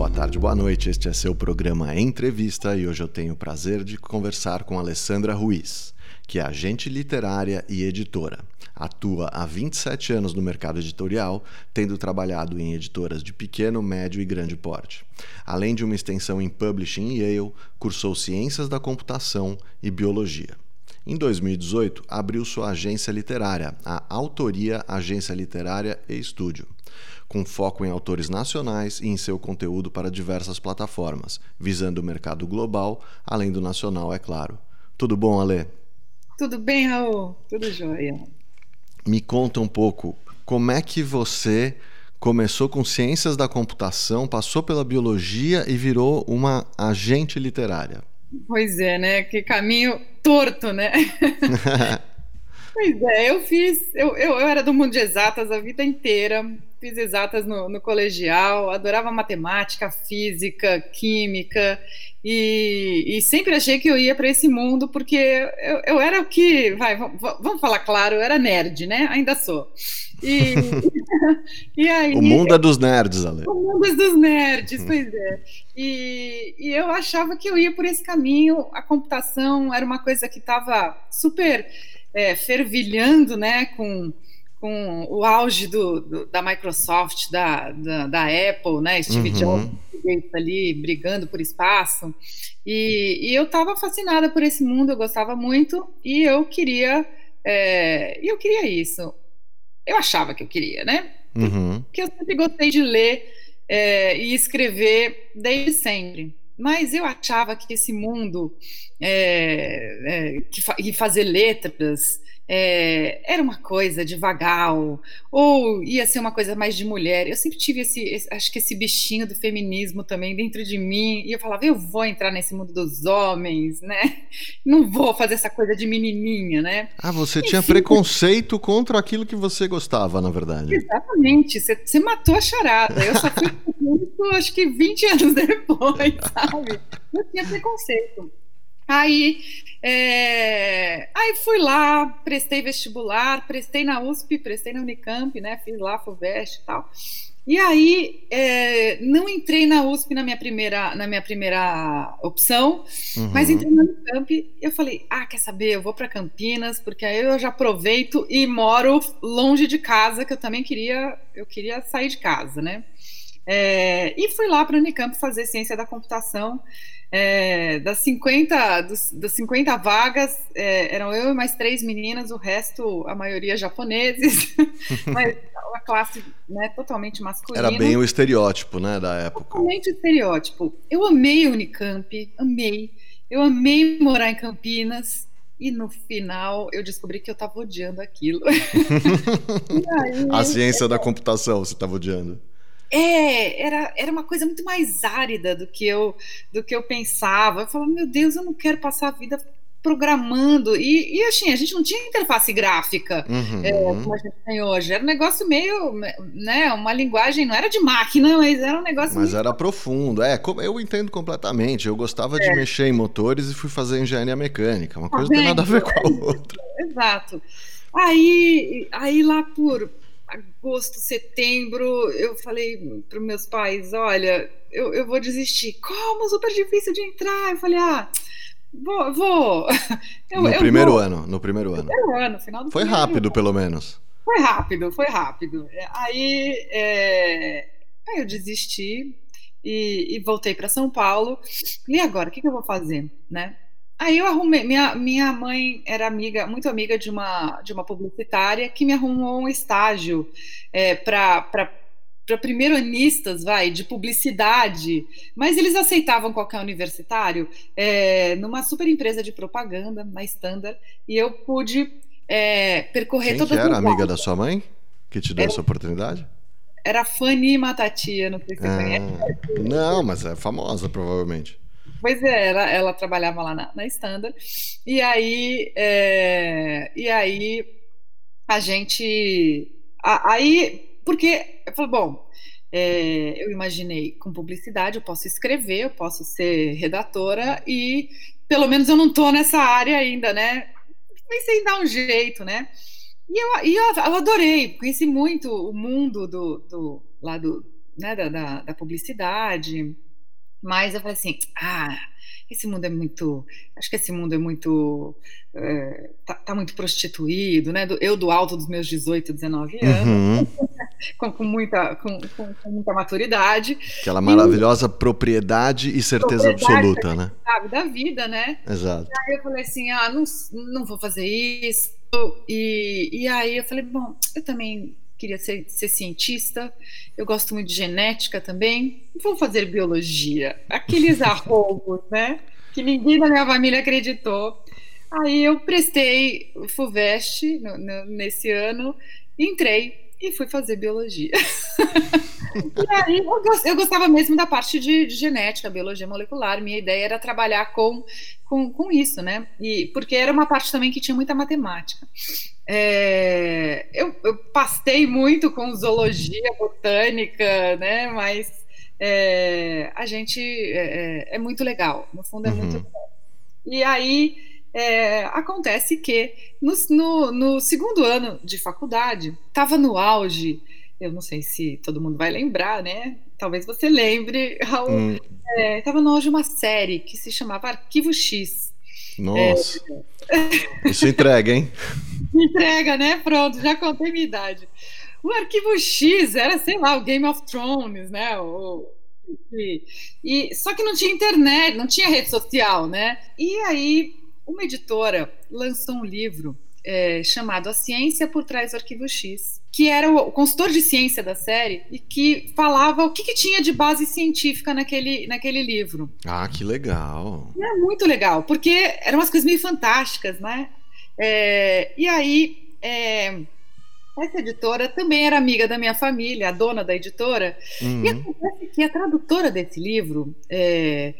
boa tarde, boa noite. Este é seu programa Entrevista e hoje eu tenho o prazer de conversar com Alessandra Ruiz, que é agente literária e editora. Atua há 27 anos no mercado editorial, tendo trabalhado em editoras de pequeno, médio e grande porte. Além de uma extensão em publishing em Yale, cursou Ciências da Computação e Biologia. Em 2018, abriu sua agência literária, a Autoria Agência Literária e Estúdio com foco em autores nacionais e em seu conteúdo para diversas plataformas, visando o mercado global, além do nacional, é claro. Tudo bom, Ale? Tudo bem, Raul? Tudo jóia. Me conta um pouco, como é que você começou com ciências da computação, passou pela biologia e virou uma agente literária? Pois é, né? Que caminho torto, né? pois é, eu fiz. Eu, eu, eu era do mundo de exatas a vida inteira fiz exatas no, no, colegial, adorava matemática, física, química, e, e sempre achei que eu ia para esse mundo porque eu, eu era o que, vai, vamos falar claro, eu era nerd, né? Ainda sou. E, e aí, o mundo é dos nerds, Ale. O mundo é dos nerds, pois é. E, e eu achava que eu ia por esse caminho, a computação era uma coisa que estava super é, fervilhando, né? Com com o auge do, do, da Microsoft, da, da, da, Apple, né? Steve uhum. Jobs ali brigando por espaço. E, e eu estava fascinada por esse mundo, eu gostava muito e eu queria, é, eu queria isso. Eu achava que eu queria, né? Uhum. Porque eu sempre gostei de ler é, e escrever desde sempre. Mas eu achava que esse mundo é, é, que, fa e fazer letras é, era uma coisa de vagal, ou ia ser uma coisa mais de mulher. Eu sempre tive esse, esse, acho que esse bichinho do feminismo também dentro de mim, e eu falava, eu vou entrar nesse mundo dos homens, né? Não vou fazer essa coisa de menininha, né? Ah, você Enfim, tinha preconceito contra aquilo que você gostava, na verdade. Exatamente, você, você matou a charada. Eu só fui isso, acho que 20 anos depois, sabe? Eu tinha preconceito. Aí, é... aí fui lá, prestei vestibular, prestei na USP, prestei na Unicamp, né? Fiz lá FUVEST e tal. E aí é... não entrei na USP na minha primeira, na minha primeira opção, uhum. mas entrei na Unicamp. Eu falei, ah, quer saber? Eu vou para Campinas porque aí eu já aproveito e moro longe de casa, que eu também queria, eu queria sair de casa, né? É... e fui lá para a Unicamp fazer ciência da computação. É, das, 50, dos, das 50 vagas, é, eram eu e mais três meninas, o resto, a maioria japoneses, mas uma classe né, totalmente masculina. Era bem o estereótipo né, da época. Totalmente o estereótipo. Eu amei Unicamp, amei. Eu amei morar em Campinas. E no final eu descobri que eu estava odiando aquilo. aí, a ciência da computação você estava odiando. É, era, era uma coisa muito mais árida do que eu do que eu pensava. Eu falava, meu Deus, eu não quero passar a vida programando. E, e assim, a gente não tinha interface gráfica uhum. é, como a gente tem hoje. Era um negócio meio, né, uma linguagem, não era de máquina, mas era um negócio. Mas era profundo. É, eu entendo completamente. Eu gostava é. de mexer em motores e fui fazer engenharia mecânica. Uma coisa não tem nada a ver com a outra. Exato. Aí, aí lá por agosto, setembro, eu falei para meus pais: olha, eu, eu vou desistir. Como? Super difícil de entrar. Eu falei: ah. Vou. vou. Eu, no eu primeiro vou. ano, no primeiro ano. Primeiro ano, final do Foi rápido, ano. pelo menos. Foi rápido, foi rápido. Aí, é... aí eu desisti e, e voltei para São Paulo. E agora, o que, que eu vou fazer, né? Aí eu arrumei, minha, minha mãe era amiga, muito amiga de uma, de uma publicitária que me arrumou um estágio é, para para primeiro-anistas, vai, de publicidade, mas eles aceitavam qualquer universitário é, numa super empresa de propaganda, na Standard, e eu pude é, percorrer Quem todas que era amiga da sua mãe que te deu era, essa oportunidade? Era Fanny Matatia, não sei se você ah, conhece. Não, mas é famosa, provavelmente. Pois é, ela, ela trabalhava lá na, na Standard, e aí, é, e aí a gente. A, aí, porque eu falei, bom, é, eu imaginei com publicidade, eu posso escrever, eu posso ser redatora, e pelo menos eu não estou nessa área ainda, né? Pensei em dar um jeito, né? E eu, e eu, eu adorei, conheci muito o mundo do, do lá do, né, da, da, da publicidade, mas eu falei assim, ah, esse mundo é muito, acho que esse mundo é muito, é, tá, tá, muito prostituído, né? Eu do alto dos meus 18, 19 anos, uhum. com, com, muita, com, com, muita maturidade. Aquela maravilhosa e, propriedade e certeza propriedade absoluta, né? Sabe, da vida, né? Exato. E aí eu falei assim, ah, não, não vou fazer isso. E, e aí eu falei, bom, eu também queria ser, ser, cientista, eu gosto muito de genética também, vou fazer biologia. Aqueles arroubos, né? Que ninguém da minha família acreditou. Aí eu prestei FUVEST no, no, nesse ano, entrei e fui fazer biologia. e aí eu, gostava mesmo da parte de, de, genética, biologia molecular. Minha ideia era trabalhar com, com, com isso, né? E, porque era uma parte também que tinha muita matemática. É, eu, eu, pastei muito com zoologia, botânica, né? Mas é, a gente é, é, é, muito legal, no fundo é uhum. muito legal. E aí é, acontece que no, no, no, segundo ano de faculdade estava no auge. Eu não sei se todo mundo vai lembrar, né? Talvez você lembre, Raul. Hum. Estava é, no auge uma série que se chamava Arquivo X. Nossa. Isso entrega, hein? Entrega, né? Pronto, já contei minha idade. O arquivo X era, sei lá, o Game of Thrones, né? O, e, e, só que não tinha internet, não tinha rede social, né? E aí, uma editora lançou um livro é, chamado A Ciência por Trás do Arquivo X, que era o consultor de ciência da série e que falava o que, que tinha de base científica naquele, naquele livro. Ah, que legal! é muito legal, porque eram umas coisas meio fantásticas, né? É, e aí, é, essa editora também era amiga da minha família, a dona da editora, uhum. e acontece que a tradutora desse livro, é,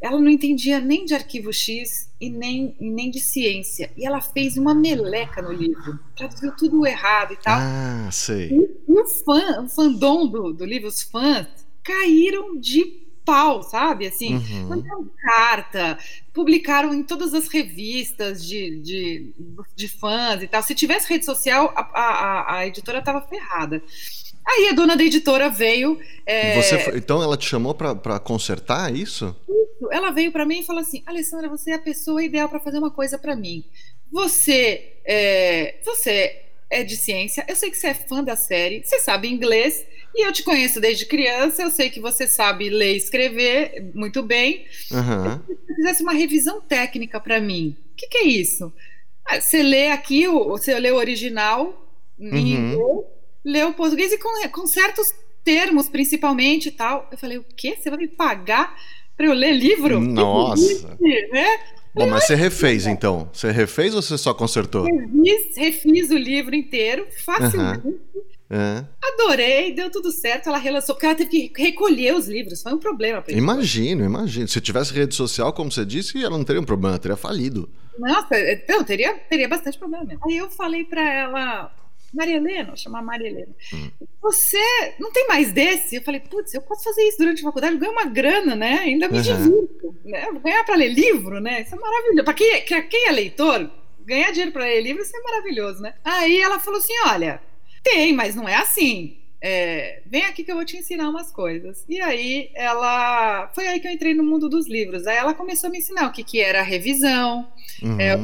ela não entendia nem de arquivo X e nem, e nem de ciência, e ela fez uma meleca no livro, traduziu tudo errado e tal. Ah, sei. E, o fã, o fandom do, do livro, os fãs, caíram de pau, sabe? Assim, uhum. mandaram carta, publicaram em todas as revistas de, de, de fãs e tal. Se tivesse rede social, a, a, a editora estava ferrada. Aí a dona da editora veio. É... Foi, então ela te chamou para consertar isso? Isso. Ela veio para mim e falou assim: Alessandra, você é a pessoa ideal para fazer uma coisa para mim. Você, é, você é de ciência, eu sei que você é fã da série, você sabe inglês. E eu te conheço desde criança, eu sei que você sabe ler e escrever muito bem. Uhum. Se você fizesse uma revisão técnica para mim, o que, que, é isso? Ah, você lê aqui, você lê o original em uhum. inglês, lê o português e com, com certos termos, principalmente e tal. Eu falei, o quê? Você vai me pagar para eu ler livro? Nossa! né? Bom, mas você refez então? Você refez ou você só consertou? Refiz, refiz o livro inteiro, facilmente. Uhum. Adorei, deu tudo certo. Ela relançou, porque ela teve que recolher os livros. Foi um problema pra Imagino, imagino. Se tivesse rede social, como você disse, ela não teria um problema, teria falido. Nossa, então, teria, teria bastante problema mesmo. Aí eu falei pra ela, Maria Helena, vou chamar Maria Helena. Hum. Você não tem mais desse? Eu falei, putz, eu posso fazer isso durante a faculdade, ganho uma grana, né? Ainda me uhum. divirto. Né? Vou ganhar para ler livro, né? Isso é maravilhoso. Para quem, quem é leitor, ganhar dinheiro para ler livro, isso é maravilhoso, né? Aí ela falou assim: olha tem, mas não é assim. É, vem aqui que eu vou te ensinar umas coisas. E aí ela. Foi aí que eu entrei no mundo dos livros. Aí ela começou a me ensinar o que, que era revisão, uhum. é,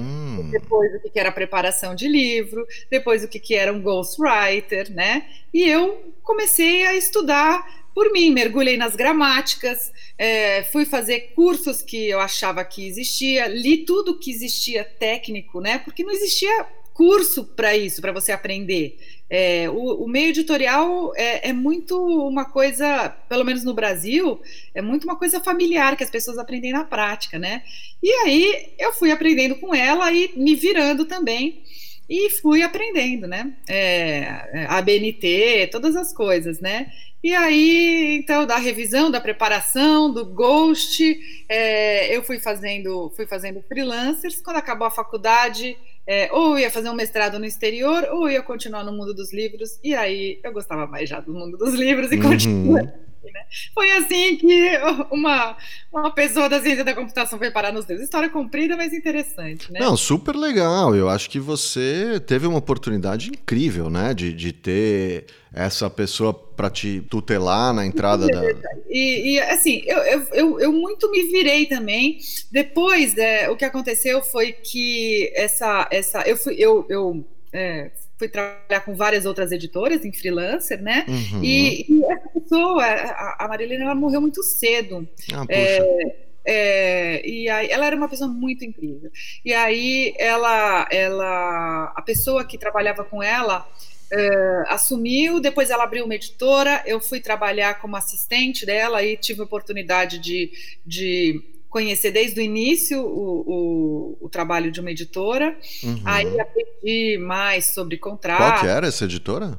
depois o que, que era preparação de livro, depois o que, que era um ghostwriter, né? E eu comecei a estudar por mim, mergulhei nas gramáticas, é, fui fazer cursos que eu achava que existia, li tudo que existia técnico, né? Porque não existia curso para isso, para você aprender. É, o, o, meio editorial é, é, muito uma coisa, pelo menos no Brasil, é muito uma coisa familiar que as pessoas aprendem na prática, né? E aí eu fui aprendendo com ela e me virando também e fui aprendendo, né? É, a BNT, todas as coisas, né? E aí, então, da revisão, da preparação, do ghost, é, eu fui fazendo, fui fazendo freelancers. Quando acabou a faculdade, é, ou ia fazer um mestrado no exterior, ou ia continuar no mundo dos livros. E aí eu gostava mais já do mundo dos livros e uhum. continuei. Né? Foi assim que uma, uma pessoa da ciência da computação foi parar nos dedos. História comprida, mas interessante, né? Não, super legal. Eu acho que você teve uma oportunidade incrível, né? De, de ter essa pessoa para te tutelar na entrada da. E, e assim, eu, eu, eu, eu, muito me virei também. Depois, é, o que aconteceu foi que essa. essa eu fui. Eu, eu, é, fui trabalhar com várias outras editoras em freelancer, né? Uhum. E, e, essa pessoa, a, a Marilena, ela morreu muito cedo. Ah, é, é, e aí, ela era uma pessoa muito incrível. E aí, ela, ela, a pessoa que trabalhava com ela é, assumiu, depois ela abriu uma editora. Eu fui trabalhar como assistente dela e tive a oportunidade de, de conhecer desde o início o, o, o trabalho de uma editora. Uhum. Aí aprendi mais sobre contrato. Qual que era essa editora?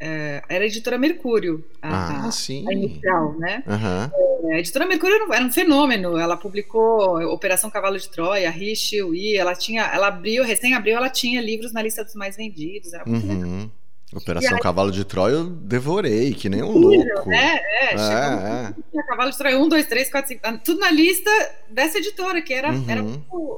É, era a editora Mercúrio. A, ah, sim. A inicial, né? Uhum. É, a editora Mercúrio era um fenômeno. Ela publicou Operação Cavalo de Troia, Richel, e ela tinha, ela abriu, recém abriu, ela tinha livros na lista dos mais vendidos. Era muito uhum. legal. Operação aí, Cavalo de Troia eu devorei, que nem um louco. É, é, é, é. Cavalo de Troia 1, 2, 3, 4, 5, tudo na lista dessa editora, que era, uhum. era,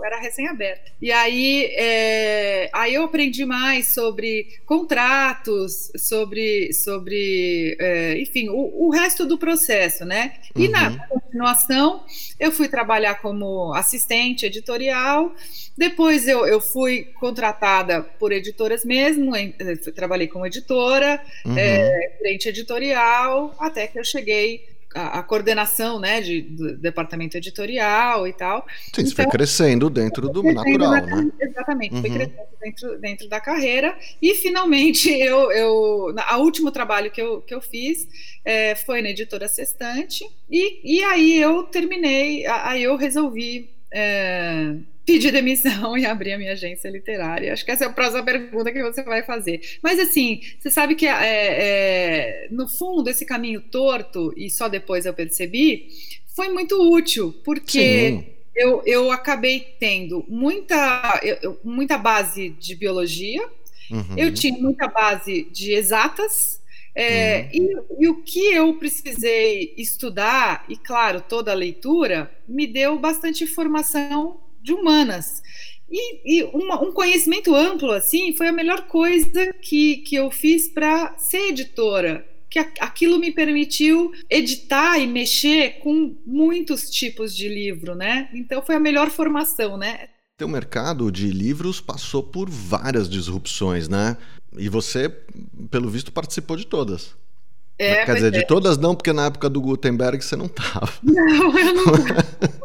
era recém-aberta. E aí, é, aí eu aprendi mais sobre contratos, sobre, sobre é, enfim, o, o, resto do processo, né? E uhum. na continuação, eu fui trabalhar como assistente editorial, depois eu, eu fui contratada por editoras mesmo, em, eh, trabalhei como editora, uhum. é, frente editorial, até que eu cheguei à, coordenação né, de, do departamento editorial e tal. Sim, então, foi crescendo dentro do natural, na, né? Exatamente, uhum. foi crescendo dentro, dentro da carreira. E finalmente eu, eu o último trabalho que eu, que eu fiz é, foi na editora Sextante, e, e aí eu terminei, aí eu resolvi. É, pedir demissão e abrir a minha agência literária. Acho que essa é a próxima pergunta que você vai fazer. Mas assim, você sabe que é, é, no fundo esse caminho torto e só depois eu percebi foi muito útil porque eu, eu acabei tendo muita eu, muita base de biologia. Uhum. Eu tinha muita base de exatas, é, uhum. e, e, o que eu precisei estudar, e claro, toda a leitura, me deu bastante informação de humanas. E, e uma, um conhecimento amplo, assim, foi a melhor coisa que, que eu fiz para ser editora. Que aquilo me permitiu editar e mexer com muitos tipos de livro, né? Então foi a melhor formação, né? Teu mercado de livros passou por várias disrupções, né? E você, pelo visto, participou de todas. É, Quer dizer, é. de todas não, porque na época do Gutenberg você não estava. Não, eu não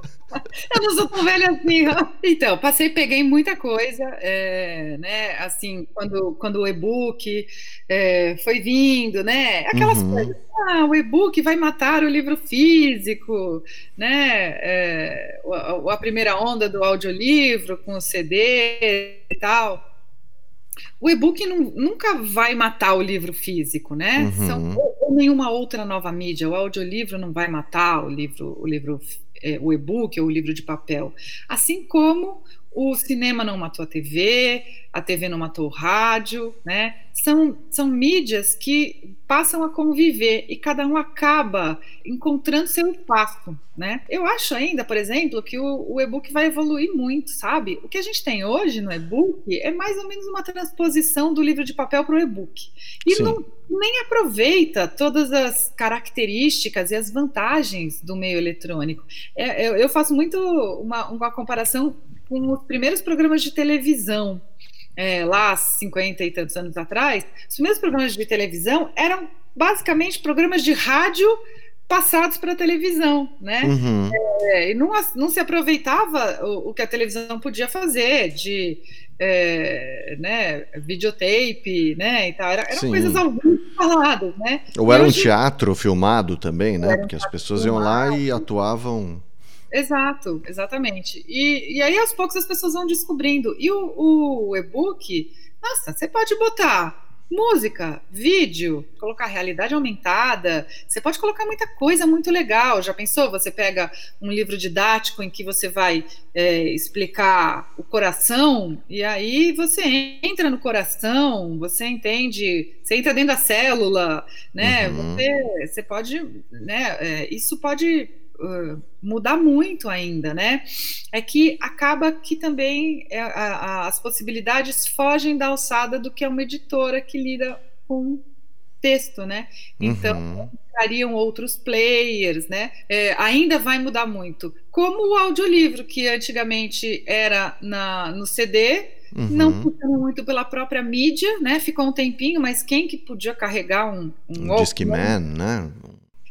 eu não sou tão velha assim. Então, passei, peguei muita coisa, é, né? Assim, quando, quando o e-book é, foi vindo, né? Aquelas uhum. coisas. Ah, o e-book vai matar o livro físico, né? É, a, a primeira onda do audiolivro com o CD e tal o e-book nunca vai matar o livro físico, né? Uhum. São, ou, ou, nenhuma outra nova mídia. O audiolivro não vai matar o livro, o livro é, o e-book ou o livro de papel. Assim como o cinema não matou a TV, a TV não matou o rádio, né? São, são mídias que passam a conviver e cada um acaba encontrando seu espaço, né? Eu acho ainda, por exemplo, que o, o e-book vai evoluir muito, sabe? O que a gente tem hoje no e-book é mais ou menos uma transposição do livro de papel para o e-book. E não, nem aproveita todas as características e as vantagens do meio eletrônico. É, eu, eu faço muito uma, uma comparação com os primeiros programas de televisão, é, lá 50 e tantos anos atrás, os primeiros programas de televisão eram basicamente programas de rádio passados para a televisão, né? Uhum. É, e não, não se aproveitava o, o, que a televisão podia fazer de é, né, videotape, né, e tal. Era, eram Sim. coisas ao faladas, né? Ou era um teatro filmado também, né? Porque as pessoas iam lá e atuavam Exato, exatamente. E, e aí, aos poucos, as pessoas vão descobrindo. E o, o e-book, nossa, você pode botar música, vídeo, colocar realidade aumentada. Você pode colocar muita coisa muito legal. Já pensou? Você pega um livro didático em que você vai é, explicar o coração e aí você entra no coração, você entende, você entra dentro da célula, né? Uhum. Você, você pode, né? É, isso pode Uh, mudar muito ainda, né? É que acaba que também é, a, a, as possibilidades fogem da alçada do que é uma editora que lida com texto, né? Então uhum. entrariam outros players, né? É, ainda vai mudar muito. Como o audiolivro, que antigamente era na, no CD, Uhum. Não funciona muito pela própria mídia, né? Ficou um tempinho, mas quem que podia carregar um um, um Discman, né?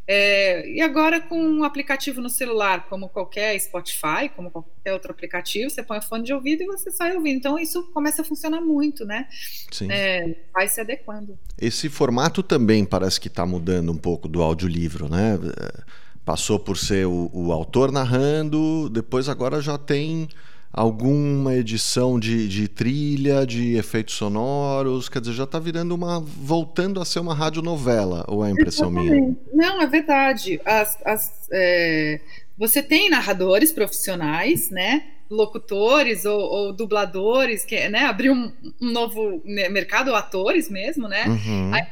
É, e agora com um aplicativo no celular, como qualquer Spotify, como qualquer outro aplicativo, você põe o fone de ouvido e você sai ouvindo. Então isso começa a funcionar muito, né? Sim. É, vai se adequando. Esse formato também parece que está mudando um pouco do audiolivro, né? É, passou por ser o, o autor narrando, depois agora já tem alguma edição de, de trilha, de efeitos sonoros, quer dizer, já está virando uma. voltando a ser uma radionovela, ou é impressão Exatamente. minha? Não, é verdade. As, as, é, você tem narradores profissionais, né? Locutores ou, ou, dubladores, que né, abrir um, um, novo mercado, atores mesmo, né? Uhum. Aí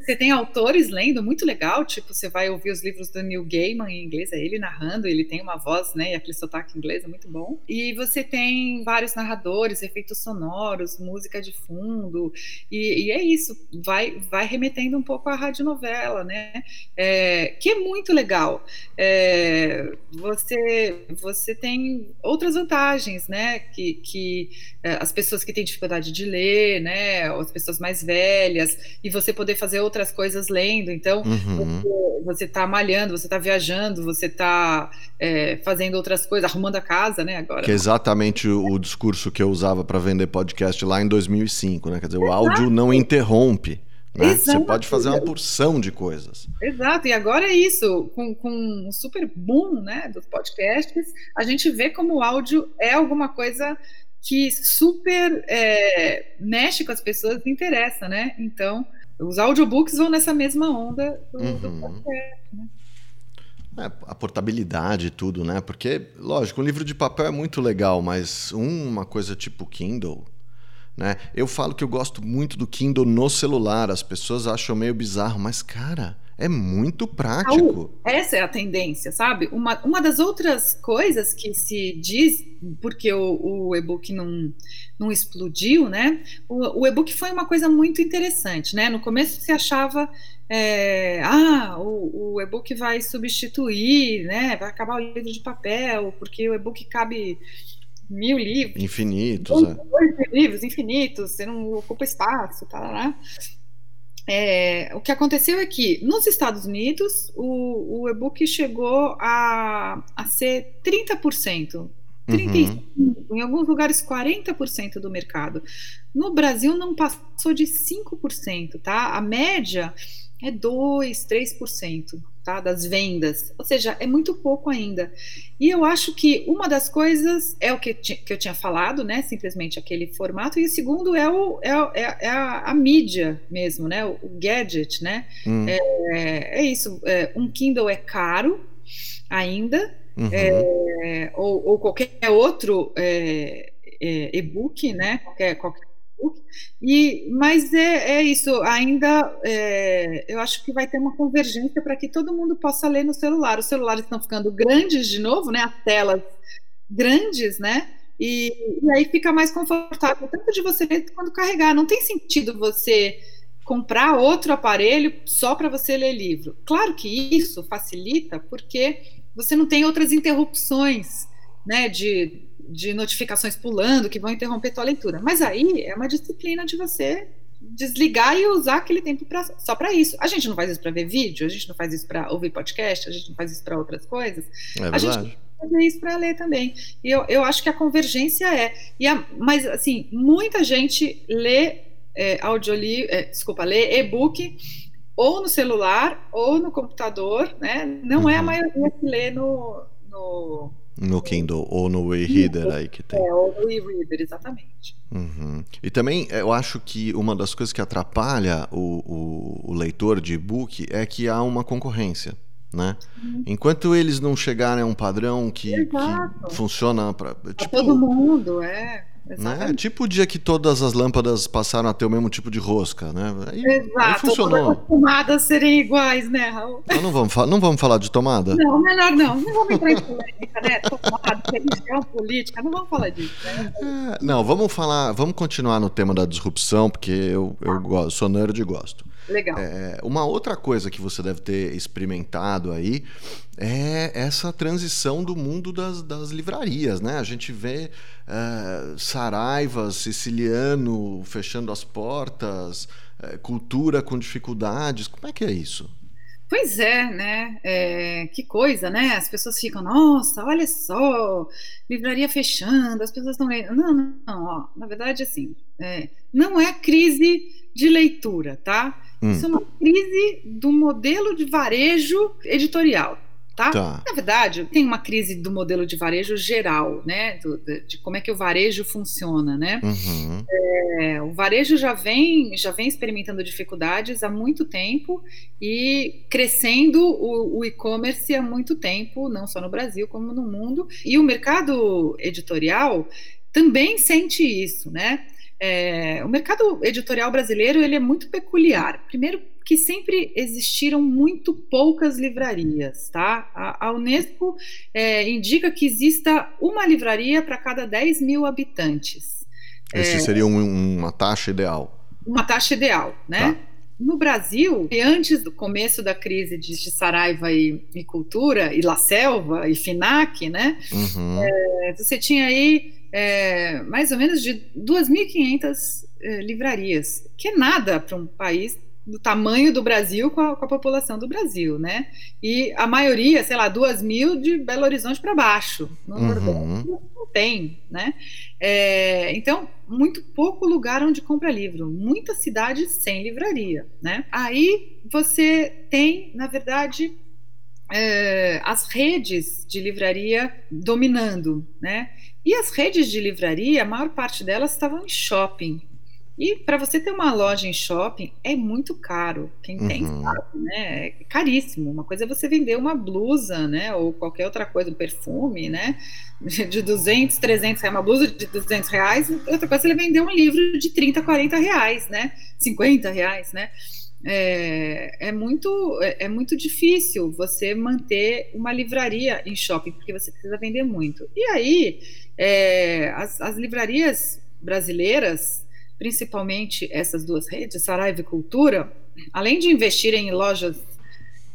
você tem autores lendo, muito legal, tipo, você vai ouvir os livros do Neil Gaiman em inglês, é ele narrando, ele tem uma voz, né, e aquele sotaque inglês é muito bom. E você tem vários narradores, efeitos sonoros, música de fundo, e, e é isso, vai, vai remetendo um pouco à radionovela, né? É, que é muito legal. É, você, você tem outras vantagens vantagens, né? Que, que é, as pessoas que têm dificuldade de ler, né? As pessoas mais velhas, e você poder fazer outras coisas lendo. Então, uhum. você está malhando, você está viajando, você está é, fazendo outras coisas, arrumando a casa, né? Agora. Que é exatamente o, o discurso que eu usava para vender podcast lá em 2005, né? Quer dizer, o áudio não interrompe. Né? Você pode fazer uma porção de coisas. Exato, e agora é isso, com, com um super boom né, dos podcasts, a gente vê como o áudio é alguma coisa que super é, mexe com as pessoas e interessa, né? Então, os audiobooks vão nessa mesma onda do, uhum. do podcast, né? É, a portabilidade e tudo, né? Porque, lógico, um livro de papel é muito legal, mas uma coisa tipo Kindle, né? Eu falo que eu gosto muito do Kindle no celular. As pessoas acham meio bizarro, mas, cara, é muito prático. Essa é a tendência, sabe? Uma, uma das outras coisas que se diz, porque o, o e-book não, não explodiu, né? O, o e-book foi uma coisa muito interessante, né? No começo se achava. É, ah, o, o e-book vai substituir, né? Vai acabar o livro de papel, porque o e-book cabe mil livros. Infinitos, dois, é. Dois livros infinitos, você não ocupa espaço, tá lá. É, o que aconteceu é que nos Estados Unidos o, o e-book chegou a, a ser 30%. 35%, uhum. em alguns lugares 40% do mercado. No Brasil não passou de 5%, tá? A média é 2, 3% tá, das vendas, ou seja, é muito pouco ainda. E eu acho que uma das coisas é o que, que eu tinha falado, né, simplesmente aquele formato, e o segundo é, o, é, é, é a, a, mídia mesmo, né, o, o gadget, né, hum. é, é, isso, é, um Kindle é caro ainda, uhum. É, ou, ou, qualquer outro é, e-book, né, qualquer, qualquer e, mas é, é isso, ainda é, eu acho que vai ter uma convergência para que todo mundo possa ler no celular. Os celulares estão ficando grandes de novo, né? As telas grandes, né? E, e aí fica mais confortável, tanto de você ler quanto carregar. Não tem sentido você comprar outro aparelho só para você ler livro. Claro que isso facilita porque você não tem outras interrupções, né? De de notificações pulando que vão interromper tua leitura. Mas aí é uma disciplina de você desligar e usar aquele tempo pra, só para isso. A gente não faz isso para ver vídeo, a gente não faz isso para ouvir podcast, a gente não faz isso para outras coisas. É a gente fazer isso para ler também. E eu, eu acho que a convergência é. E a, mas, assim, muita gente lê é, audiolivro, é, desculpa, lê e-book ou no celular ou no computador, né? Não uhum. é a uhum. maioria que lê no, no No Kindle ou no e-reader aí que tem. É, ou no e-reader, exatamente. Uhum. E também eu acho que uma das coisas que atrapalha o, o, o leitor de e-book é que há uma concorrência. Né? Uhum. Enquanto eles não chegarem a um padrão que, que funciona para tipo, todo mundo, é. Né? Tipo o dia que todas as lâmpadas passaram a ter o mesmo tipo de rosca, né? Aí, Exato, aí funcionou. as tomadas serem iguais, né, Raul? Não, não, vamos, não vamos falar de tomada? Não, melhor não. Não vamos entrar em polêmica, né? Tomada, religião, política, não vamos falar disso, né? É, não, vamos falar, vamos continuar no tema da disrupção, porque eu, eu gosto, sou nerd e gosto. Legal. É, uma outra coisa que você deve ter experimentado aí é essa transição do mundo das, das livrarias, né? A gente vê é, Saraiva, Siciliano fechando as portas, é, cultura com dificuldades. Como é que é isso? Pois é, né? É, que coisa, né? As pessoas ficam, nossa, olha só, livraria fechando, as pessoas estão lendo. Não, não, não, ó, na verdade, assim, é, não é crise de leitura, tá? Hum. Isso é uma crise do modelo de varejo editorial. Tá? tá? Na verdade, tem uma crise do modelo de varejo geral, né? Do, de, de, como é que o varejo funciona, né? Uhum. É, o varejo já vem, já vem experimentando dificuldades há muito tempo e crescendo o, o e-commerce há muito tempo, não só no Brasil como no mundo. E o mercado editorial também sente isso, né? É, o mercado editorial brasileiro ele é muito peculiar. Primeiro, que sempre existiram muito poucas livrarias, tá? A, a Unesco é, indica que exista uma livraria para cada 10 mil habitantes. Esse é, seria um, uma taxa ideal. Uma taxa ideal, né? Tá. No Brasil, antes do começo da crise de, de Saraiva e, e, Cultura, e La Selva, e FINAC, né? Uhum. É, você tinha aí é, mais ou menos de 2.500 é, livrarias, que é nada para um país do tamanho do Brasil com a, com a, população do Brasil, né? E a maioria, sei lá, duas mil de Belo Horizonte para baixo. No uhum. Nordeste não tem, né? É, então, muito pouco lugar onde compra livro, muitas cidades sem livraria, né? Aí você tem, na verdade, é, as redes de livraria dominando, né? E as redes de livraria, a maior parte delas estavam em shopping, e para você ter uma loja em shopping é muito caro. Quem uhum. tem sabe, né? É caríssimo. Uma coisa é você vender uma blusa, né? Ou qualquer outra coisa, um perfume, né? De 200, 300 reais, uma blusa de 200 reais. Outra coisa é você vender um livro de 30, 40 reais, né? 50 reais, né? É, é, muito, é, é muito difícil você manter uma livraria em shopping, porque você precisa vender muito. E aí, é, as, as livrarias brasileiras principalmente essas duas redes, Saraiva e Cultura, além de investirem em lojas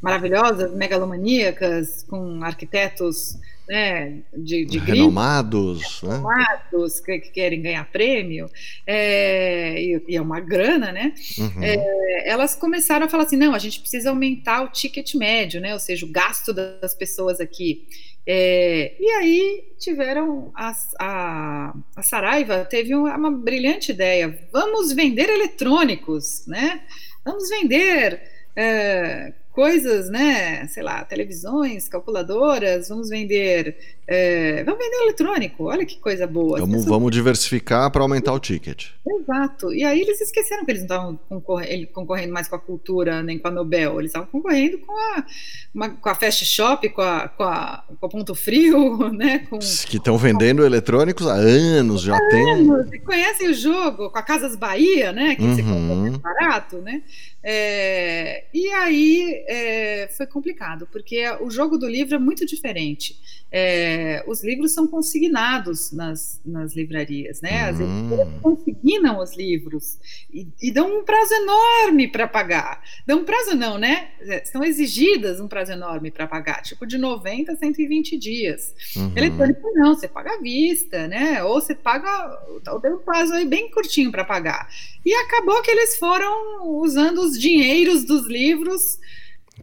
maravilhosas, megalomaníacas, com arquitetos né, de, de renomados, né? renomados que, que, querem ganhar prêmio, é, e, e, é uma grana, né? Uhum. É, elas começaram a falar assim: não, a gente precisa aumentar o ticket médio, né? Ou seja, o gasto das pessoas aqui. É, e aí tiveram a, a, a Saraiva teve uma, uma, brilhante ideia. Vamos vender eletrônicos, né? Vamos vender é, coisas, né? Sei lá, televisões, calculadoras, vamos vender. É, vamos vender eletrônico, olha que coisa boa. Vamos, pessoas... vamos diversificar para aumentar o ticket. Exato. E aí eles esqueceram que eles não estavam concorrendo, concorrendo mais com a cultura nem com a Nobel, eles estavam concorrendo com a, uma, com a Fast Shop, com a, com a, com a Ponto Frio, né? Com, que estão vendendo eletrônicos há anos, já há tem. Anos, conhecem o jogo, com a Casas Bahia, né? Que uhum. você compra barato, né? É, e aí é, foi complicado, porque o jogo do livro é muito diferente. É, os livros são consignados nas, nas livrarias, né? As uhum. editoras consignam os livros e, e, dão um prazo enorme para pagar. Dão um prazo não, né? É, são exigidas um prazo enorme para pagar, tipo de 90 a 120 dias. Uhum. Eletrônico não, você paga à vista, né? Ou você paga, ou tem um prazo aí bem curtinho para pagar. E acabou que eles foram usando os dinheiros dos livros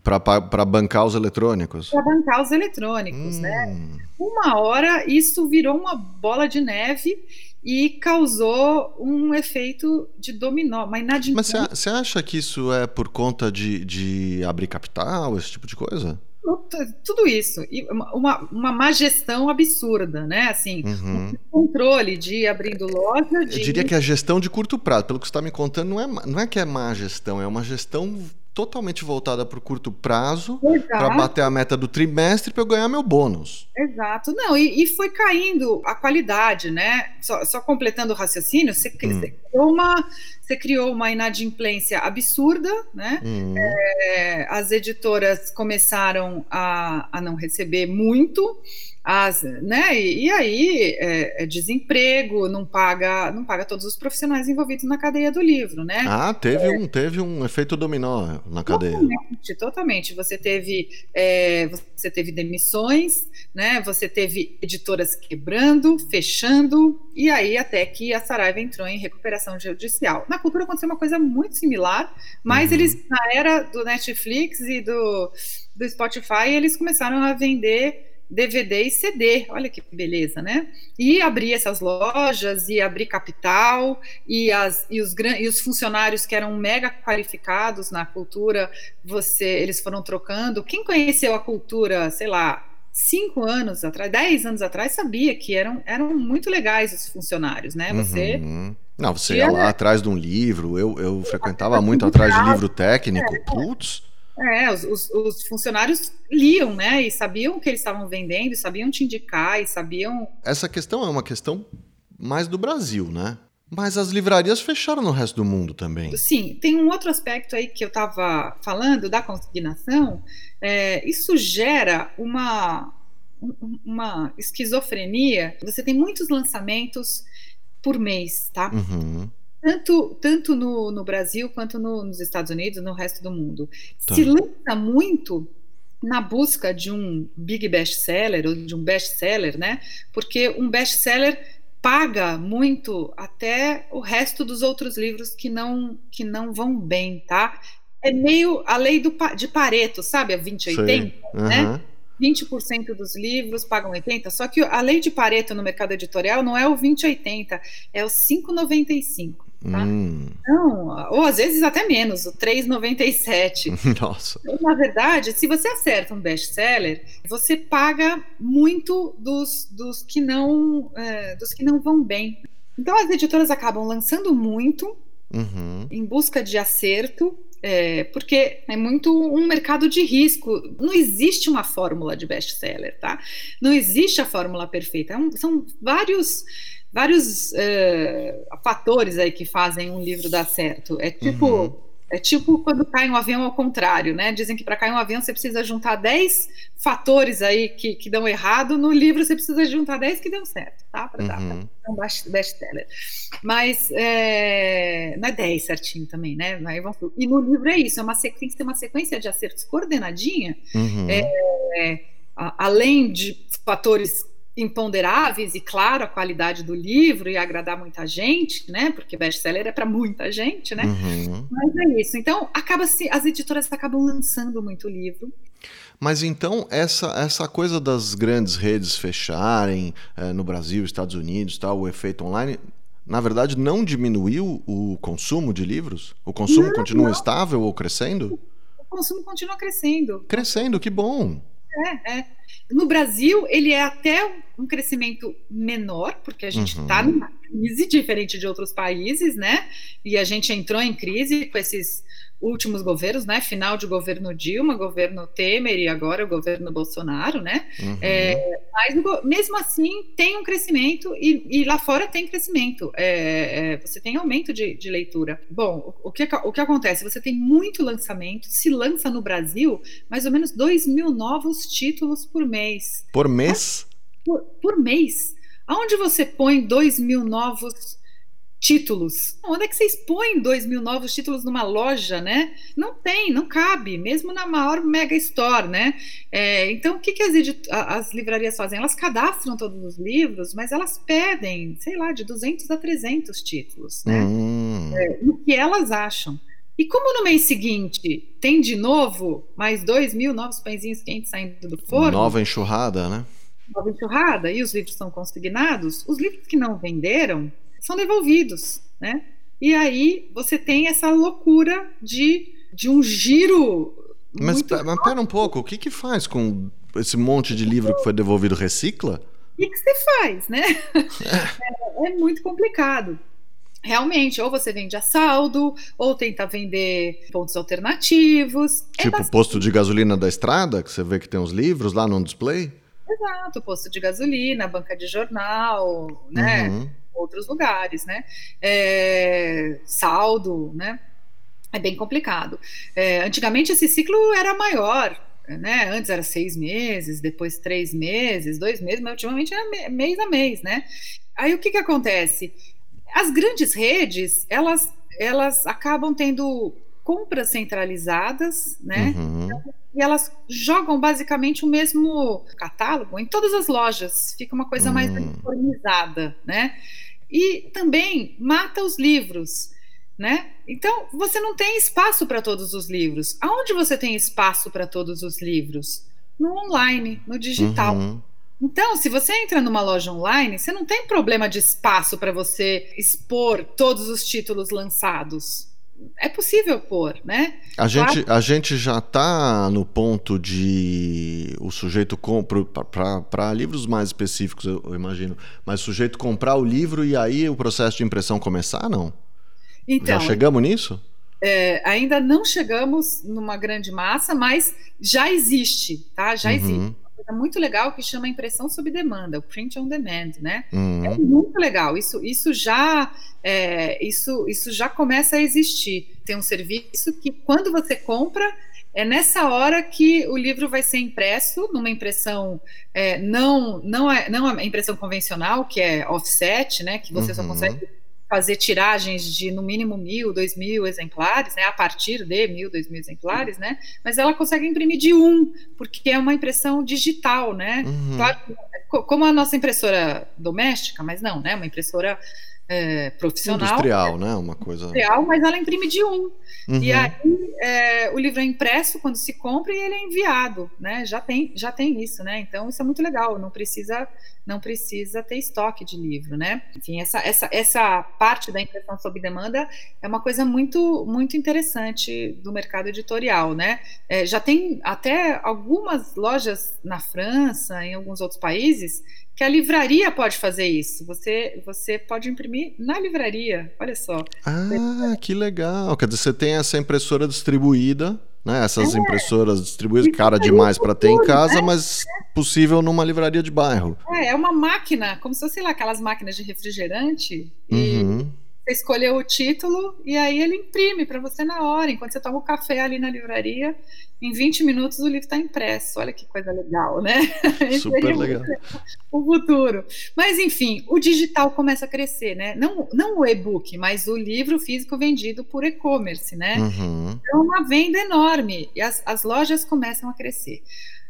para bancar os eletrônicos. Para bancar os eletrônicos, né? hum. né? Uma hora isso virou uma bola de neve e causou um efeito de dominó, uma inadimplência. Mas você acha que isso é por conta de, de abrir capital, esse tipo de coisa? tudo isso. E uma, uma má gestão absurda, né? Assim, uhum. um controle de abrindo loja. De... Eu diria que a gestão de curto prazo, pelo que você está me contando, não é, não é que é má gestão, é uma gestão totalmente voltada para o curto prazo, para bater a meta do trimestre para eu ganhar meu bônus. Exato. Não, e, e foi caindo a qualidade, né? Só, só completando o raciocínio, você, hum. você, criou uma, você criou uma inadimplência absurda, né? Hum. É, as editoras começaram a, a não receber muito as, né? E, e aí é, é, desemprego, não paga, não paga todos os profissionais envolvidos na cadeia do livro, né? Ah, teve é, um teve um efeito dominó na cadeia. Totalmente, totalmente. Você teve é, você teve demissões, né? Você teve editoras quebrando, fechando e aí até que a Saraiva entrou em recuperação judicial. Na cultura aconteceu uma coisa muito similar, mas uhum. eles na era do Netflix e do do Spotify eles começaram a vender DVD e CD, olha que beleza, né? E abrir essas lojas, e abrir capital, e, as, e, os, e os funcionários que eram mega qualificados na cultura, você, eles foram trocando. Quem conheceu a cultura, sei lá, cinco anos atrás, dez anos atrás, sabia que eram, eram muito legais os funcionários, né? Você. Uhum. Não, você ia lá atrás de um livro, eu, eu frequentava muito atrás de livro técnico, é, putz. É, os, os, os, funcionários liam, né? E sabiam o que eles estavam vendendo, sabiam te indicar e sabiam. Essa questão é uma questão mais do Brasil, né? Mas as livrarias fecharam no resto do mundo também. Sim, tem um outro aspecto aí que eu estava falando da consignação. É, isso gera uma, uma esquizofrenia. Você tem muitos lançamentos por mês, tá? Uhum tanto, tanto no, no Brasil quanto no, nos Estados Unidos, no resto do mundo. Tá. Se lança muito na busca de um big best-seller ou de um best-seller, né? Porque um best-seller paga muito até o resto dos outros livros que não que não vão bem, tá? É meio a lei do, de Pareto, sabe? A 2080, uhum. né? 20% dos livros pagam 80%, só que a lei de Pareto no mercado editorial não é o 20-80, é o 5,95. Tá? Hum. Ou às vezes até menos, o 3,97. Nossa. Então, na verdade, se você acerta um best-seller, você paga muito dos, dos, que não, é, dos que não vão bem. Então as editoras acabam lançando muito uhum. em busca de acerto, é, porque é muito um mercado de risco. Não existe uma fórmula de best-seller, tá? Não existe a fórmula perfeita. É um, são vários vários uh, fatores aí que fazem um livro dar certo. É tipo. Uhum. É tipo quando cai um avião ao contrário, né? Dizem que para cair um avião você precisa juntar 10 fatores aí que, que dão errado, no livro você precisa juntar 10 que dão certo, tá? Para uhum. dar um best-seller. Mas é, não é 10 certinho também, né? E no livro é isso, é uma sequência, tem uma sequência de acertos coordenadinha, uhum. é, é, além de fatores imponderáveis e claro a qualidade do livro e agradar muita gente, né? Porque best-seller é para muita gente, né? Uhum. Mas é isso. Então acaba se as editoras acabam lançando muito livro. Mas então essa essa coisa das grandes redes fecharem é, no Brasil, Estados Unidos, tal, o efeito online, na verdade não diminuiu o consumo de livros? O consumo não, continua não. estável ou crescendo? O consumo continua crescendo. Crescendo, que bom. É, é. No Brasil, ele é até um crescimento menor, porque a gente está uhum. numa crise diferente de outros países, né? E a gente entrou em crise com esses últimos governos, né? Final de governo Dilma, governo Temer e agora o governo Bolsonaro, né? Uhum. É, mas mesmo assim tem um crescimento e, e lá fora tem crescimento. É, é, você tem aumento de, de, leitura. Bom, o que, o que acontece? Você tem muito lançamento, se lança no Brasil mais ou menos 2 mil novos títulos por mês. Por mês? Por, por mês. Aonde você põe 2 mil novos títulos. Onde é que você expõe dois mil novos títulos numa loja, né? Não tem, não cabe, mesmo na maior mega store, né? É, então, o que, que as, as, livrarias fazem? Elas cadastram todos os livros, mas elas pedem, sei lá, de 200 a 300 títulos, né? Hum. É, o que elas acham. E como no mês seguinte tem de novo mais dois mil novos pãezinhos quentes saindo do forno... Nova enxurrada, né? Nova enxurrada, e os livros são consignados, os livros que não venderam são devolvidos, né? E aí você tem essa loucura de, de um giro Mas, mas pera um pouco, o que, que faz com esse monte de livro que foi devolvido? Recicla? O que, que você faz, né? É, é muito complicado realmente, ou você vende a saldo, ou tenta vender pontos alternativos. É tipo é bastante... posto de gasolina da estrada, que você vê que tem os livros lá no display? Exato, posto de gasolina, banca de jornal, né? Uhum. Outros lugares, né? É, saldo, né? É bem complicado. É, antigamente esse ciclo era maior, né? Antes era seis meses, depois três meses, dois meses, mas ultimamente era mês a mês, né? Aí o que que acontece? As grandes redes, elas, elas acabam tendo compras centralizadas, né? Uhum. E elas jogam basicamente o mesmo catálogo em todas as lojas. Fica uma coisa uhum. mais uniformizada, né? E também mata os livros, né? Então você não tem espaço para todos os livros. Aonde você tem espaço para todos os livros? No online, no digital. Uhum. Então, se você entra numa loja online, você não tem problema de espaço para você expor todos os títulos lançados. É possível pôr, né? A gente, a gente já está no ponto de o sujeito compra para livros mais específicos, eu, eu, imagino, mas o sujeito comprar o livro e aí o processo de impressão começar, não? Então, já chegamos nisso? É, ainda não chegamos numa grande massa, mas já existe, tá? Já uhum. existe coisa muito legal que chama impressão sob demanda, o print on demand, né? Uhum. É muito legal. Isso, isso já é, isso, isso já começa a existir. Tem um serviço que quando você compra é nessa hora que o livro vai ser impresso numa impressão é, não não é não a impressão convencional que é offset, né? Que você uhum. só consegue fazer tiragens de no mínimo mil, dois mil exemplares, né, a partir de mil, dois mil exemplares, né, mas ela consegue imprimir de um, porque é uma impressão digital, né, uhum. claro, como a nossa impressora doméstica, mas não, né, uma impressora é, profissional. Industrial, né? Uma coisa. Industrial, mas ela imprime de um. Uhum. E aí é, o livro é impresso quando se compra e ele é enviado, né? Já tem, já tem isso, né? Então isso é muito legal. Não precisa, não precisa ter estoque de livro, né? Enfim, essa, essa, essa parte da impressão sob demanda é uma coisa muito, muito interessante do mercado editorial, né? É, já tem até algumas lojas na França, em alguns outros países que a livraria pode fazer isso. Você, você pode imprimir na livraria. Olha só. Ah, que legal. Quer dizer, você tem essa impressora distribuída, né? Essas é, impressoras distribuídas, cara demais para ter em casa, né? mas possível numa livraria de bairro. É, é uma máquina, como se fosse, sei lá, aquelas máquinas de refrigerante. Uhum. E você escolheu o título e aí ele imprime para você na hora, enquanto você toma o um café ali na livraria. Em 20 minutos o livro está impresso. Olha que coisa legal, né? Super legal. O futuro. Mas, enfim, o digital começa a crescer, né? Não, não o e-book, mas o livro físico vendido por e-commerce, né? Uhum. É uma venda enorme e as, as lojas começam a crescer.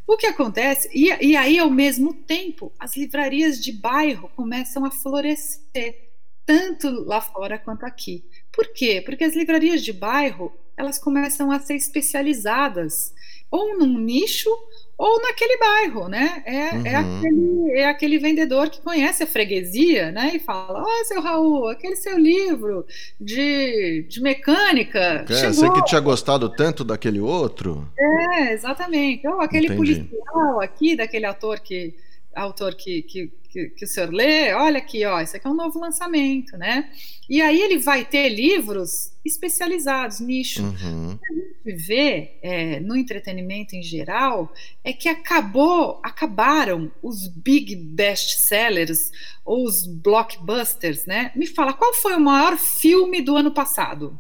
O que acontece, e, e aí, ao mesmo tempo, as livrarias de bairro começam a florescer tanto lá fora quanto aqui. Por quê? Porque as livrarias de bairro elas começam a ser especializadas ou num nicho ou naquele bairro, né? É, é uhum. é, aquele, é aquele vendedor que conhece a freguesia, né? E fala: Ó, oh, seu Raul, aquele seu livro de, de mecânica. É, chegou. Você que tinha gostado tanto daquele outro. É, exatamente. Ou aquele Entendi. policial aqui, daquele ator que autor que, que, que, que, o senhor lê, olha aqui, ó, isso aqui é um novo lançamento, né? E aí ele vai ter livros especializados, nicho. Uhum. O que a gente vê é, no entretenimento em geral é que acabou, acabaram os big best sellers ou os blockbusters, né? Me fala, qual foi o maior filme do ano passado?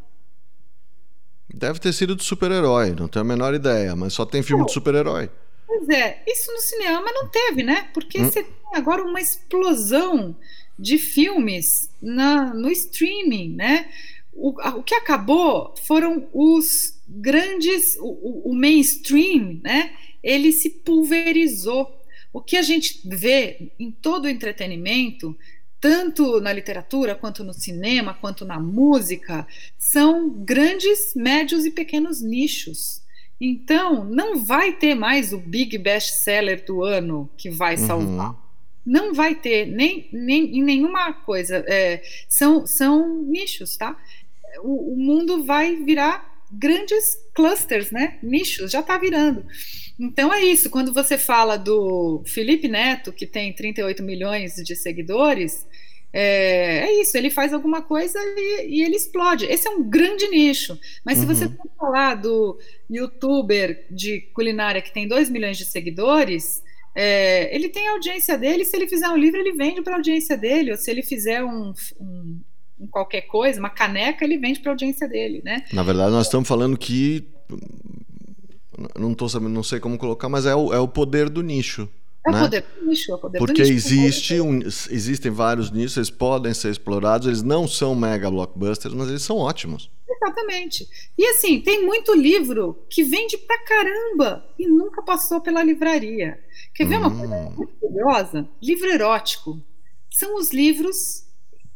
Deve ter sido de super-herói, não tenho a menor ideia, mas só tem filme de super-herói. Pois é, isso no cinema não teve, né? Porque hum. você tem agora uma explosão de filmes na, no streaming, né? O, o que acabou foram os grandes, o, o mainstream, né? Ele se pulverizou. O que a gente vê em todo o entretenimento, tanto na literatura, quanto no cinema, quanto na música, são grandes, médios e pequenos nichos. Então, não vai ter mais o big best seller do ano que vai uhum. salvar. Uhum. Não vai ter, nem, nem em nenhuma coisa. É, são, são nichos, tá? O, o, mundo vai virar grandes clusters, né? Nichos, já está virando. Então é isso. Quando você fala do Felipe Neto, que tem 38 milhões de seguidores, é, é isso. Ele faz alguma coisa e, e, ele explode. Esse é um grande nicho. Mas se você uhum. for falar do youtuber de culinária que tem 2 milhões de seguidores, é, ele tem a audiência dele. Se ele fizer um livro, ele vende para a audiência dele. Ou se ele fizer um, um qualquer coisa, uma caneca, ele vende para a audiência dele, né? Na verdade, nós estamos falando que não tô sabendo, não sei como colocar, mas é o, é o poder do nicho. É né? poder do nicho, é poder Porque do nicho. existe um, existem vários nichos, eles podem ser explorados, eles não são mega blockbusters, mas eles são ótimos. Exatamente. E assim, tem muito livro que vende pra caramba e nunca passou pela livraria. Quer ver hum. uma coisa muito curiosa? Livro erótico. São os livros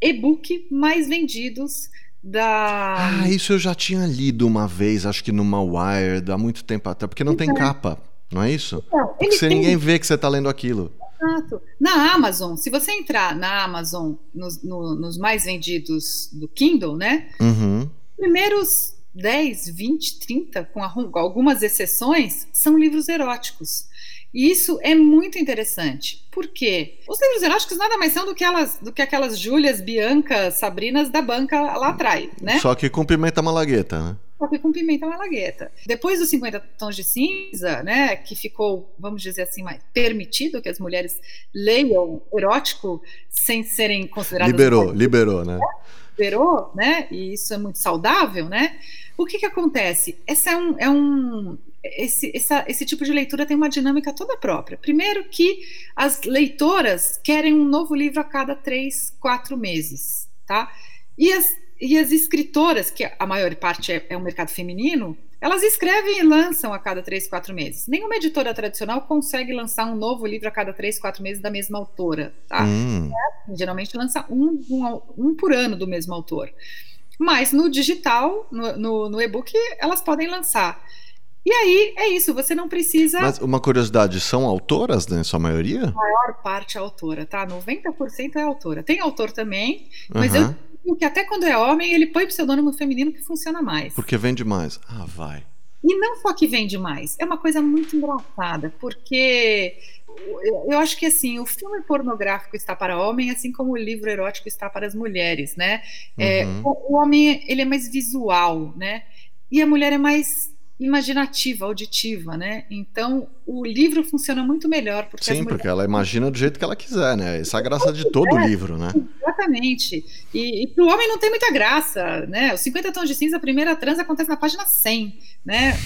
e-book mais vendidos da. Ah, isso eu já tinha lido uma vez, acho que numa Wired, há muito tempo atrás, porque não tem é. capa, não é isso? Não, porque tem... ninguém vê que você está lendo aquilo. Exato. Na Amazon, se você entrar na Amazon, nos, no, nos mais vendidos do Kindle, né? Uhum. Primeiros 10, 20, 30, com algumas exceções, são livros eróticos. E isso é muito interessante. Por quê? Os livros eróticos nada mais são do que, elas, do que aquelas Júlias, Biancas, Sabrinas da banca lá atrás, né? Só que com pimenta malagueta, né? Só que com pimenta malagueta. Depois dos 50 tons de cinza, né, que ficou, vamos dizer assim, mais permitido que as mulheres leiam erótico sem serem consideradas... Liberou, liberou, né? Liberou, né? E isso é muito saudável, né? O que que acontece? Esse é um, é um esse, essa, esse tipo de leitura tem uma dinâmica toda própria. Primeiro que as leitoras querem um novo livro a cada três, quatro meses, tá? E as, e as escritoras, que a maior parte é, é um mercado feminino, elas escrevem e lançam a cada três, quatro meses. Nenhuma editora tradicional consegue lançar um novo livro a cada três, quatro meses da mesma autora, tá? Hum. É, geralmente lança um, um, um por ano do mesmo autor. Mas no digital, no, no, no e-book, elas podem lançar e aí é isso, você não precisa. Mas uma curiosidade, são autoras, né? Sua maioria? A maior parte é autora, tá? 90% é autora. Tem autor também, mas uhum. eu que até quando é homem, ele põe pseudônimo feminino que funciona mais. Porque vende mais. Ah, vai. E não só que vende mais, é uma coisa muito engraçada, porque eu acho que assim, o filme pornográfico está para homem, assim como o livro erótico está para as mulheres, né? É, uhum. É, o, o homem ele é mais visual, né? E a mulher é mais imaginativa, auditiva, né? Então o livro funciona muito melhor porque sim, porque ela imagina do jeito que ela quiser, né? Essa é a graça de todo é, livro, né? Exatamente. E, e para o homem não tem muita graça, né? Os 50 tons de cinza, a primeira trans acontece na página 100, né?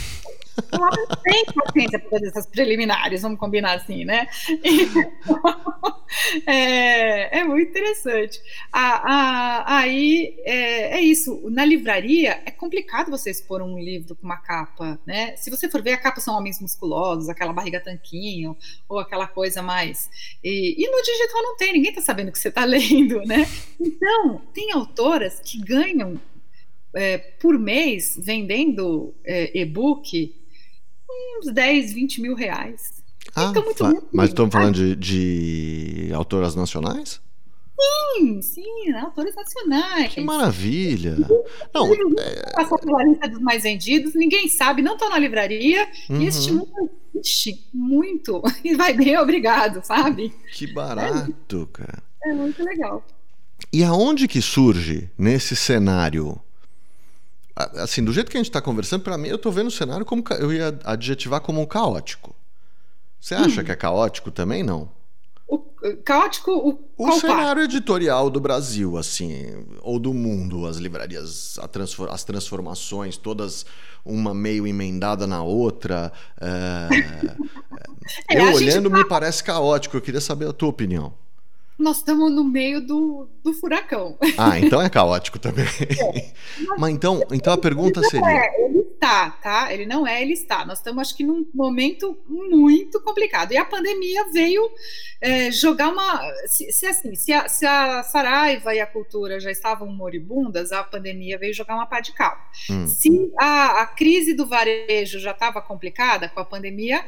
O homem não tem paciência para fazer essas preliminares, vamos combinar assim, né? Então, é, é, muito interessante. aí é, é, isso. Na livraria é complicado você expor um livro com uma capa, né? Se você for ver, a capa são homens musculosos, aquela barriga tanquinho, ou aquela coisa mais. E, e no digital não tem, ninguém está sabendo o que você está lendo, né? Então, tem autoras que ganham é, por mês vendendo é, e-book uns 10, 20 mil reais. Ah, então, muito, muito mas estamos falando de, de autoras nacionais? Sim, sim, autores nacionais. Que maravilha! Não, é... passou pela lista dos mais vendidos, ninguém sabe, não estão na livraria, uhum. e este existe muito, e vai bem, obrigado, sabe? Que barato, é, cara. É muito legal. E aonde que surge nesse cenário assim, do jeito que a gente está conversando, para mim, eu estou vendo o cenário como eu ia adjetivar como caótico. Você acha hum. que é caótico também? Não. O, caótico, o, o cenário editorial do Brasil, assim, ou do mundo, as livrarias, transfor as transformações, todas uma meio emendada na outra. É, é, eu olhando tá... me parece caótico. Eu queria saber a tua opinião nós estamos no meio do, do furacão. Ah, então é caótico também. É. Mas então, então a pergunta ele seria. É, ele está, tá? Ele não é, ele está. Nós estamos, acho que, num momento muito complicado. E a pandemia veio é, jogar uma. Se, se assim, se a, se a, Saraiva e a cultura já estavam moribundas, a pandemia veio jogar uma pá de cal. Hum. Se a, a crise do varejo já estava complicada com a pandemia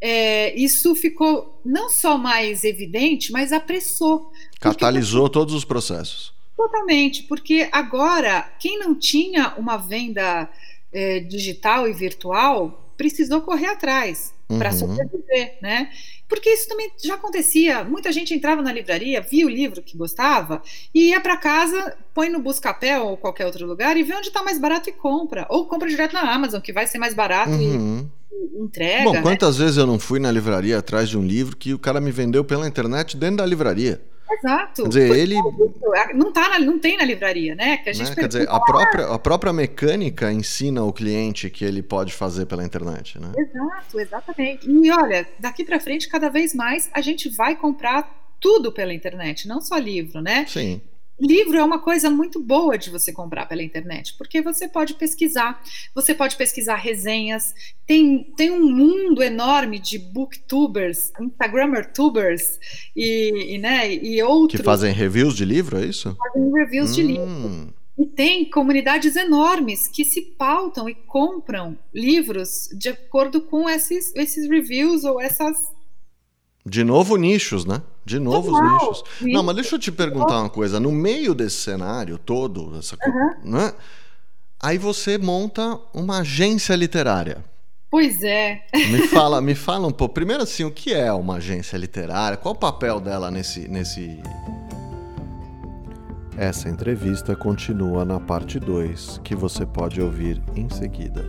é, isso ficou não só mais evidente, mas apressou. Catalisou porque... todos os processos. Totalmente, porque agora, quem não tinha uma venda é, digital e virtual precisou correr atrás para uhum. sobreviver, né? Porque isso também já acontecia. Muita gente entrava na livraria, via o livro que gostava e ia para casa, põe no Buscapé ou qualquer outro lugar e vê onde está mais barato e compra. Ou compra direto na Amazon, que vai ser mais barato uhum. e, e, entrega. Bom, né? quantas vezes eu não fui na livraria atrás de um livro que o cara me vendeu pela internet dentro da livraria? Exato. Quer dizer, ele. Não, tá na, não tem na livraria, né? Que a gente né? Quer dizer, a própria, a própria mecânica ensina o cliente que ele pode fazer pela internet, né? Exato, exatamente. E olha, daqui para frente, cada vez mais a gente vai comprar tudo pela internet, não só livro, né? Sim. Livro é uma coisa muito boa de você comprar pela internet, porque você pode pesquisar, você pode pesquisar resenhas, tem, tem um mundo enorme de booktubers, instagramertubers e, e, né, e outros. Que fazem reviews de livro, é isso? Fazem reviews hum. de livro. E tem comunidades enormes que se pautam e compram livros de acordo com esses, esses reviews ou essas de novo nichos, né? De novo os nichos. Não, mas deixa eu te perguntar uma coisa. No meio desse cenário todo, essa, uhum. né? Aí você monta uma agência literária. Pois é. Me fala, me fala um pouco. Primeiro assim, o que é uma agência literária? Qual o papel dela nesse nesse Essa entrevista continua na parte 2, que você pode ouvir em seguida.